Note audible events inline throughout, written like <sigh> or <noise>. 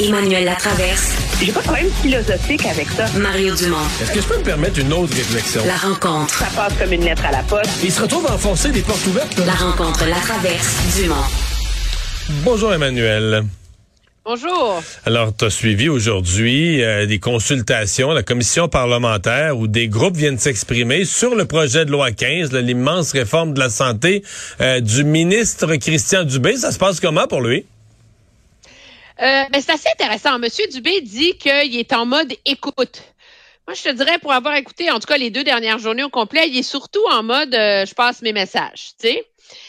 Emmanuel Latraverse. J'ai pas de problème philosophique avec ça. Mario Dumont. Est-ce que je peux me permettre une autre réflexion? La rencontre. Ça passe comme une lettre à la poste. Il se retrouve à enfoncer des portes ouvertes. La rencontre, la traverse, Dumont. Bonjour Emmanuel. Bonjour. Alors, tu as suivi aujourd'hui euh, des consultations, la commission parlementaire, où des groupes viennent s'exprimer sur le projet de loi 15, là, l'immense réforme de la santé euh, du ministre Christian Dubé. Ça se passe comment pour lui? Euh, ben, c'est assez intéressant. Monsieur Dubé dit qu'il est en mode écoute. Moi, je te dirais, pour avoir écouté, en tout cas, les deux dernières journées au complet, il est surtout en mode euh, je passe mes messages, tu sais.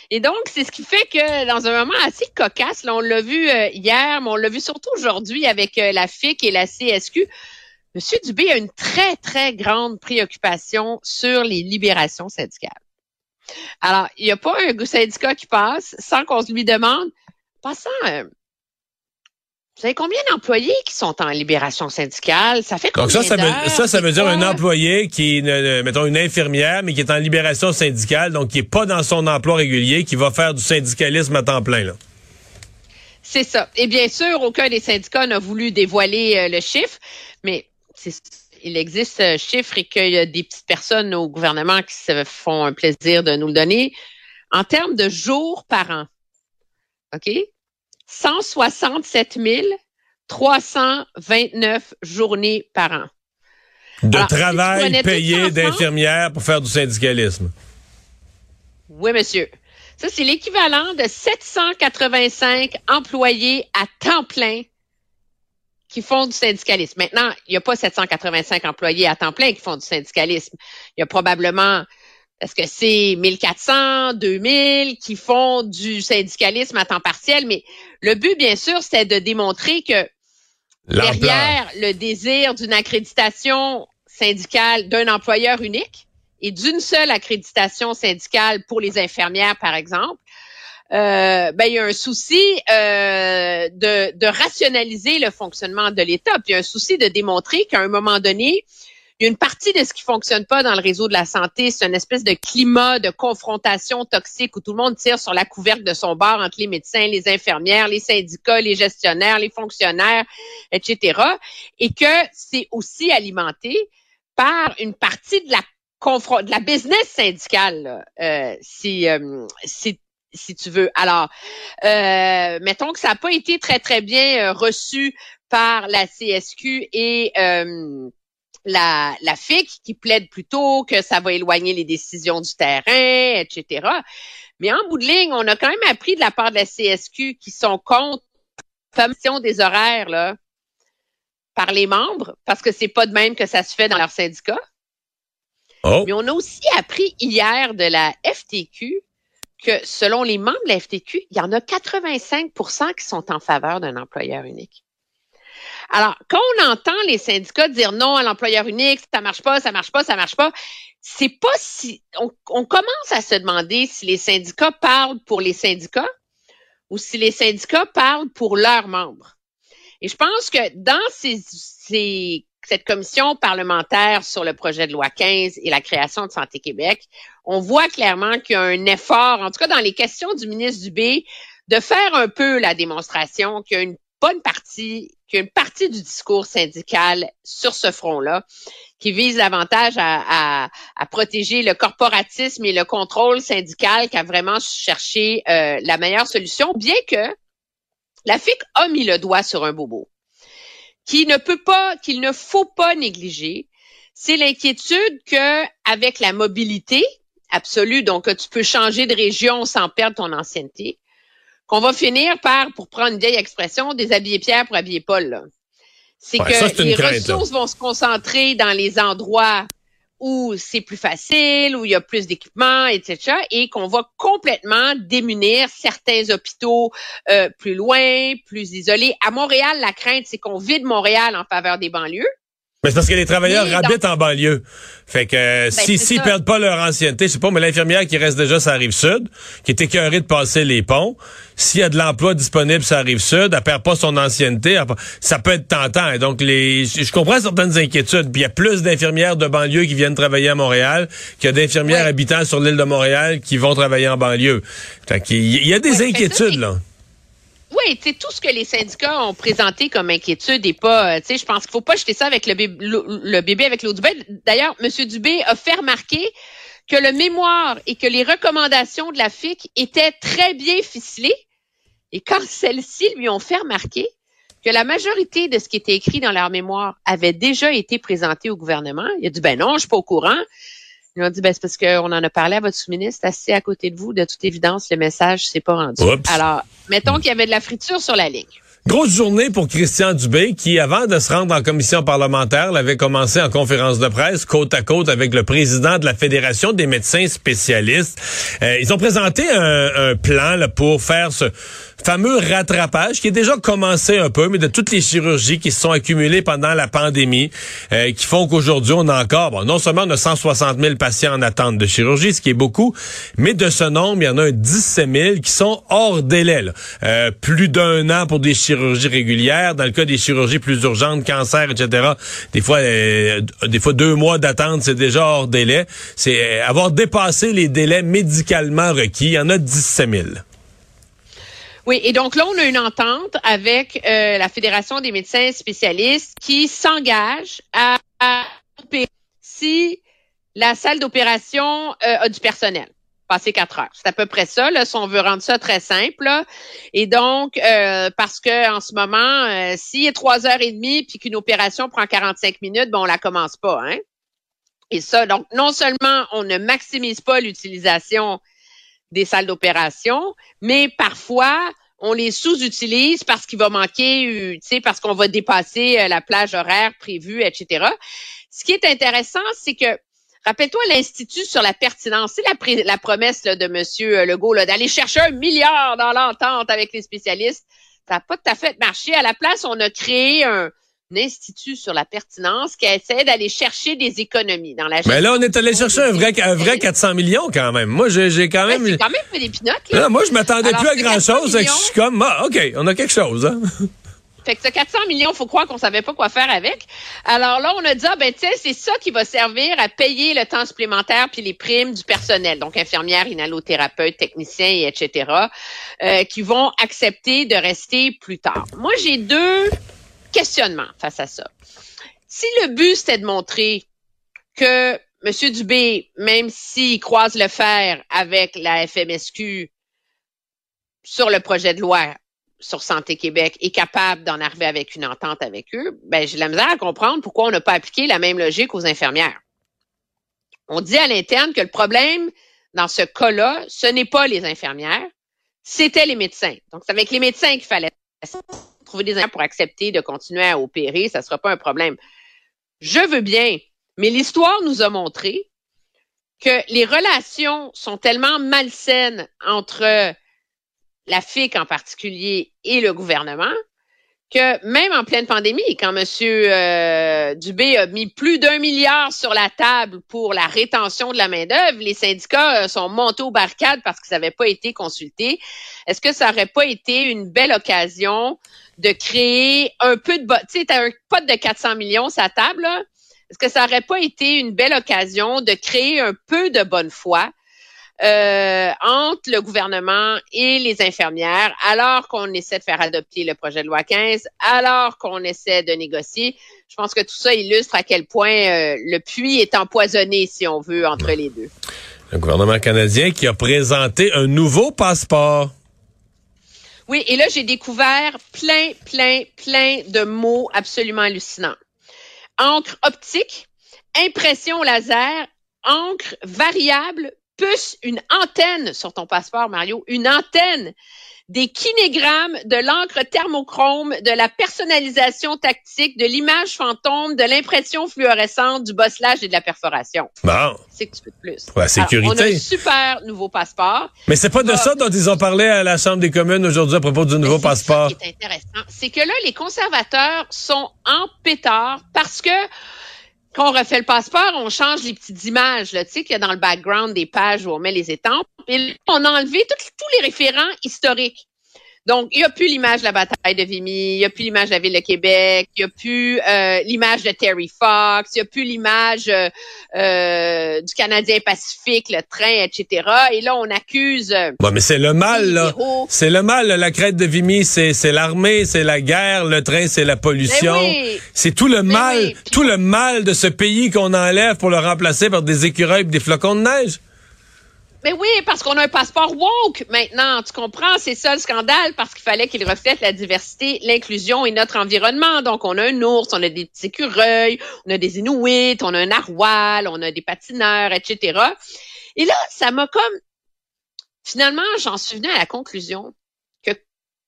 Et donc, c'est ce qui fait que dans un moment assez cocasse, là, on l'a vu euh, hier, mais on l'a vu surtout aujourd'hui avec euh, la FIC et la CSQ. Monsieur Dubé a une très, très grande préoccupation sur les libérations syndicales. Alors, il n'y a pas un syndicat qui passe sans qu'on lui demande, passant, euh, vous savez combien d'employés qui sont en libération syndicale? Ça fait combien Donc ça, ça veut, ça, ça veut dire un employé qui, est, euh, mettons, une infirmière, mais qui est en libération syndicale, donc qui est pas dans son emploi régulier, qui va faire du syndicalisme à temps plein. Là. C'est ça. Et bien sûr, aucun des syndicats n'a voulu dévoiler euh, le chiffre, mais c'est- il existe ce chiffre et qu'il y a des petites personnes au gouvernement qui se font un plaisir de nous le donner. En termes de jours par an, OK? 167 329 journées par an. De Alors, travail payé d'infirmière pour faire du syndicalisme. Oui, monsieur. Ça, c'est l'équivalent de 785 employés à temps plein qui font du syndicalisme. Maintenant, il n'y a pas 785 employés à temps plein qui font du syndicalisme. Il y a probablement, est-ce que c'est 1400, 2000 qui font du syndicalisme à temps partiel, mais le but, bien sûr, c'est de démontrer que derrière le désir d'une accréditation syndicale d'un employeur unique et d'une seule accréditation syndicale pour les infirmières, par exemple, euh, ben, il y a un souci euh, de, de rationaliser le fonctionnement de l'État, puis il y a un souci de démontrer qu'à un moment donné, il y a une partie de ce qui fonctionne pas dans le réseau de la santé, c'est une espèce de climat de confrontation toxique où tout le monde tire sur la couvercle de son bord entre les médecins, les infirmières, les syndicats, les gestionnaires, les fonctionnaires, etc. Et que c'est aussi alimenté par une partie de la de la business syndicale, euh, si, euh, si tu veux. Alors, euh, mettons que ça n'a pas été très très bien reçu par la CSQ et la, la FIC qui plaide plutôt que ça va éloigner les décisions du terrain, etc. Mais en bout de ligne, on a quand même appris de la part de la CSQ qui sont contre la permission des horaires là, par les membres, parce que c'est pas de même que ça se fait dans leur syndicat. Oh. Mais on a aussi appris hier de la FTQ que selon les membres de la FTQ, il y en a 85% qui sont en faveur d'un employeur unique. Alors, quand on entend les syndicats dire non à l'employeur unique, ça marche pas, ça marche pas, ça marche pas, c'est pas si on, commence à se demander si les syndicats parlent pour les syndicats ou si les syndicats parlent pour leurs membres. Et je pense que dans ces, ces- cette commission parlementaire sur le projet de loi 15 et la création de Santé Québec, on voit clairement qu'il y a un effort, en tout cas dans les questions du ministre Dubé, de faire un peu la démonstration qu'il y a une bonne partie, qu'il y a une partie du discours syndical sur ce front-là qui vise davantage à, à- à protéger le corporatisme et le contrôle syndical qu'à vraiment chercher euh, la meilleure solution, bien que la FIC a mis le doigt sur un bobo qui ne peut pas, qu'il ne faut pas négliger, c'est l'inquiétude que avec la mobilité absolue, donc que tu peux changer de région sans perdre ton ancienneté, qu'on va finir par, pour prendre une vieille expression, déshabiller Pierre pour habiller Paul. là. C'est Ouais, que les crainte, ressources vont se concentrer dans les endroits où c'est plus facile, où il y a plus d'équipements, etc., et qu'on va complètement démunir certains hôpitaux euh, plus loin, plus isolés. À Montréal, la crainte, c'est qu'on vide Montréal en faveur des banlieues. Mais c'est parce que les travailleurs Oui, habitent en banlieue. Fait que euh, si Ben, c'est s'ils ça. perdent pas leur ancienneté, je sais pas, mais l'infirmière qui reste déjà sur la rive sud, qui est écœurée de passer les ponts, s'il y a de l'emploi disponible sur la rive sud, elle perd pas son ancienneté, ça peut être tentant. Et donc les, je comprends certaines inquiétudes. Puis il y a plus d'infirmières de banlieue qui viennent travailler à Montréal qu'il y a d'infirmières habitant sur l'île de Montréal qui vont travailler en banlieue. Fait qu'il y- il y a des ça, inquiétudes là. Oui, tu sais, tout ce que les syndicats ont présenté comme inquiétude et pas, euh, tu sais, je pense qu'il faut pas jeter ça avec le bébé, bébé avec l'eau du bain. D'ailleurs, M. Dubé a fait remarquer que le mémoire et que les recommandations de la FIC étaient très bien ficelées. Et quand <laughs> celles-ci lui ont fait remarquer que la majorité de ce qui était écrit dans leur mémoire avait déjà été présenté au gouvernement, il a dit, ben non, je suis pas au courant. Ils ont dit, ben, c'est parce qu'on en a parlé à votre sous-ministre, assis à côté de vous. De toute évidence, le message s'est pas rendu. Alors, mettons qu'il y avait de la friture sur la ligne. Grosse journée pour Christian Dubé qui, avant de se rendre en commission parlementaire, l'avait commencé en conférence de presse côte à côte avec le président de la Fédération des médecins spécialistes. Euh, ils ont présenté un, plan là, pour faire ce fameux rattrapage qui est déjà commencé un peu, mais de toutes les chirurgies qui se sont accumulées pendant la pandémie, euh, qui font qu'aujourd'hui, on a encore, bon, non seulement on a 160 000 patients en attente de chirurgie, ce qui est beaucoup, mais de ce nombre, il y en a un 17 000 qui sont hors délai. Euh, plus d'un an pour des chirurgies régulières. Dans le cas des chirurgies plus urgentes, cancer, etc., des fois, euh, des fois deux mois d'attente, c'est déjà hors délai. C'est avoir dépassé les délais médicalement requis. Il y en a 17 000. Oui, et donc là, on a une entente avec euh, la Fédération des médecins spécialistes qui s'engage à, opérer si la salle d'opération euh, a du personnel. Passer quatre heures. C'est à peu près ça, là, si on veut rendre ça très simple. Et donc, euh, parce que en ce moment, s'il est trois heures et demie puis qu'une opération prend 45 minutes, bon, on la commence pas, hein? Et ça, donc, non seulement on ne maximise pas l'utilisation des salles d'opération, mais parfois on les sous-utilise parce qu'il va manquer, euh, tu sais, parce qu'on va dépasser euh, la plage horaire prévue, etc. Ce qui est intéressant, c'est que Rappelle-toi l'Institut sur la pertinence. C'est la, promesse de M. Euh, Legault d'aller chercher un milliard dans l'entente avec les spécialistes. Ça n'a pas tout à fait marché. À la place, on a créé un, institut sur la pertinence qui essaie d'aller chercher des économies dans la gestion. Mais là, on est allé chercher un vrai, un vrai 400 millions quand même. Moi, j'ai quand même... c'est quand même fait des pinottes, là. moi, je m'attendais plus à grand-chose. Je suis comme, ah, OK, on a quelque chose. Hein? <laughs> Fait que ce 400 millions, faut croire qu'on savait pas quoi faire avec. Alors là, on a dit, ah, ben, tu sais, c'est ça qui va servir à payer le temps supplémentaire puis les primes du personnel, donc infirmières, inhalothérapeutes, techniciens, etc., euh, qui vont accepter de rester plus tard. Moi, j'ai deux questionnement face à ça. Si le but, c'était de montrer que M. Dubé, même s'il croise le fer avec la FMSQ sur le projet de loi sur Santé Québec, est capable d'en arriver avec une entente avec eux, ben, j'ai la misère à comprendre pourquoi on n'a pas appliqué la même logique aux infirmières. On dit à l'interne que le problème dans ce cas-là, ce n'est pas les infirmières, c'était les médecins. Donc, c'est avec les médecins qu'il fallait trouver des pour accepter de continuer à opérer, ça ne sera pas un problème. Je veux bien, mais l'histoire nous a montré que les relations sont tellement malsaines entre la FIC en particulier et le gouvernement que même en pleine pandémie, quand M. Euh, Dubé a mis plus d'un milliard sur la table pour la rétention de la main-d'œuvre, les syndicats euh, sont montés aux barricades parce qu'ils n'avaient pas été consultés. Est-ce que ça n'aurait pas été une belle occasion de créer un peu de... Tu sais, tu as un pot de 400 millions sa table, Est-ce que ça n'aurait pas été une belle occasion de créer un peu de bonne foi euh, entre le gouvernement et les infirmières, alors qu'on essaie de faire adopter le projet de loi 15, alors qu'on essaie de négocier? Je pense que tout ça illustre à quel point euh, le puits est empoisonné, si on veut, entre les deux. Le gouvernement canadien qui a présenté un nouveau passeport. Oui, et là, j'ai découvert plein, plein, plein de mots absolument hallucinants. Encre optique, impression laser, encre variable, plus une antenne sur ton passeport, Mario, une antenne des kinégrammes, de l'encre thermochrome, de la personnalisation tactique, de l'image fantôme, de l'impression fluorescente, du bosselage et de la perforation. Bon. C'est que tu peux de plus. La sécurité. on a un super nouveau passeport. Mais c'est pas de ça dont ils ont parlé à la Chambre des communes aujourd'hui à propos du nouveau passeport. Ce qui est intéressant, c'est que là, les conservateurs sont en pétard parce que quand on refait le passeport, on change les petites images, là, tu sais, qu'il y a dans le background des pages où on met les étampes. Et on a enlevé tous les référents historiques. Donc, il n'y a plus l'image de la bataille de Vimy, il n'y a plus l'image de la ville de Québec, il n'y a plus euh, l'image de Terry Fox, il n'y a plus l'image euh, euh, du Canadien Pacifique, le train, etc. Et là, on accuse... Bon, mais c'est le mal, là. C'est le mal, là. la crête de Vimy, c'est, c'est l'armée, c'est la guerre, le train, c'est la pollution. Oui. C'est tout le Mais mal, oui. tout le mal de ce pays qu'on enlève pour le remplacer par des écureuils et des flocons de neige. Mais oui, parce qu'on a un passeport woke maintenant, tu comprends? C'est ça le scandale, parce qu'il fallait qu'il reflète la diversité, l'inclusion et notre environnement. Donc, on a un ours, on a des petits écureuils, on a des Inuits, on a un narwal, on a des patineurs, etc. Et là, ça m'a comme... Finalement, j'en suis venue à la conclusion que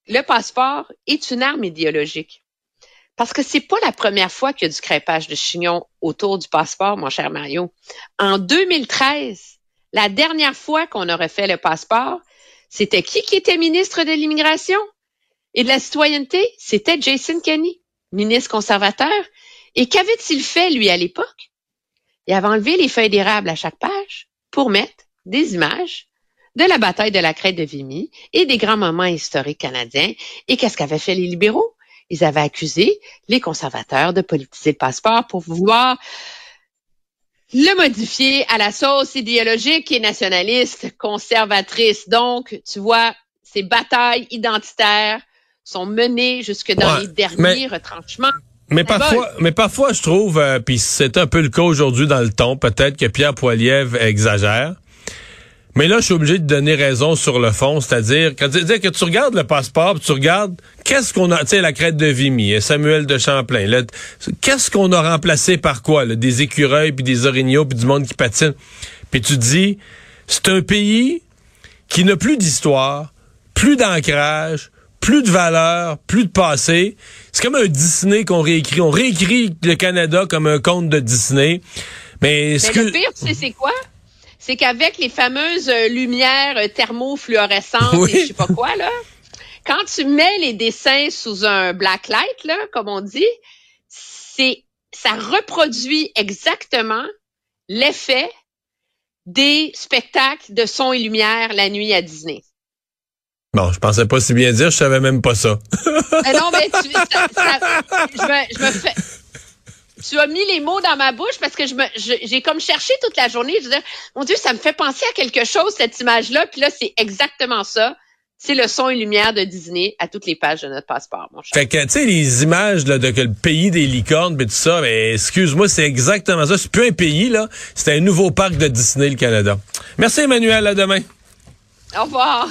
le passeport est une arme idéologique. Parce que c'est pas la première fois qu'il y a du crêpage de chignon autour du passeport, mon cher Mario. En 2013, la dernière fois qu'on aurait fait le passeport, c'était qui qui était ministre de l'immigration et de la citoyenneté? C'était Jason Kenney, ministre conservateur. Et qu'avait-il fait, lui, à l'époque? Il avait enlevé les feuilles d'érable à chaque page pour mettre des images de la bataille de la crête de Vimy et des grands moments historiques canadiens. Et qu'est-ce qu'avaient fait les libéraux? Ils avaient accusé les conservateurs de politiser le passeport pour vouloir le modifier à la sauce idéologique et nationaliste, conservatrice. Donc, tu vois, ces batailles identitaires sont menées jusque dans Ouais, les derniers mais- retranchements. Mais parfois, mais parfois, je trouve, euh, puis c'est un peu le cas aujourd'hui dans le ton, peut-être que Pierre Poilievre exagère. Mais là, je suis obligé de donner raison sur le fond, c'est-à-dire quand dire que tu regardes le passeport, tu regardes qu'est-ce qu'on a, tu sais, la crête de Vimy, Samuel de Champlain, là, qu'est-ce qu'on a remplacé par quoi, là, des écureuils puis des orignaux puis du monde qui patine. Puis tu dis, c'est un pays qui n'a plus d'histoire, plus d'ancrage, plus de valeur, plus de passé. C'est comme un Disney qu'on réécrit. On réécrit le Canada comme un conte de Disney. Mais, ce Mais que... le pire, tu sais, c'est quoi? C'est qu'avec les fameuses euh, lumières euh, thermofluorescentes Oui. et je sais pas quoi, là, quand tu mets les dessins sous un black light, là, comme on dit, c'est, ça reproduit exactement l'effet des spectacles de son et lumière la nuit à Disney. Bon, je pensais pas si bien dire, je savais même pas ça. Ah non, mais tu, ça- ça- je, me, je me fais. Tu as mis les mots dans ma bouche parce que je me, j'ai comme cherché toute la journée. Je disais, mon Dieu, ça me fait penser à quelque chose cette image-là. Puis là, c'est exactement ça. C'est le son et lumière de Disney à toutes les pages de notre passeport, mon cher. Fait que, tu sais, les images là, de que le pays des licornes et tout ça, mais excuse-moi, c'est exactement ça. C'est plus un pays, là. C'est un nouveau parc de Disney, le Canada. Merci, Emmanuel. À demain. Au revoir.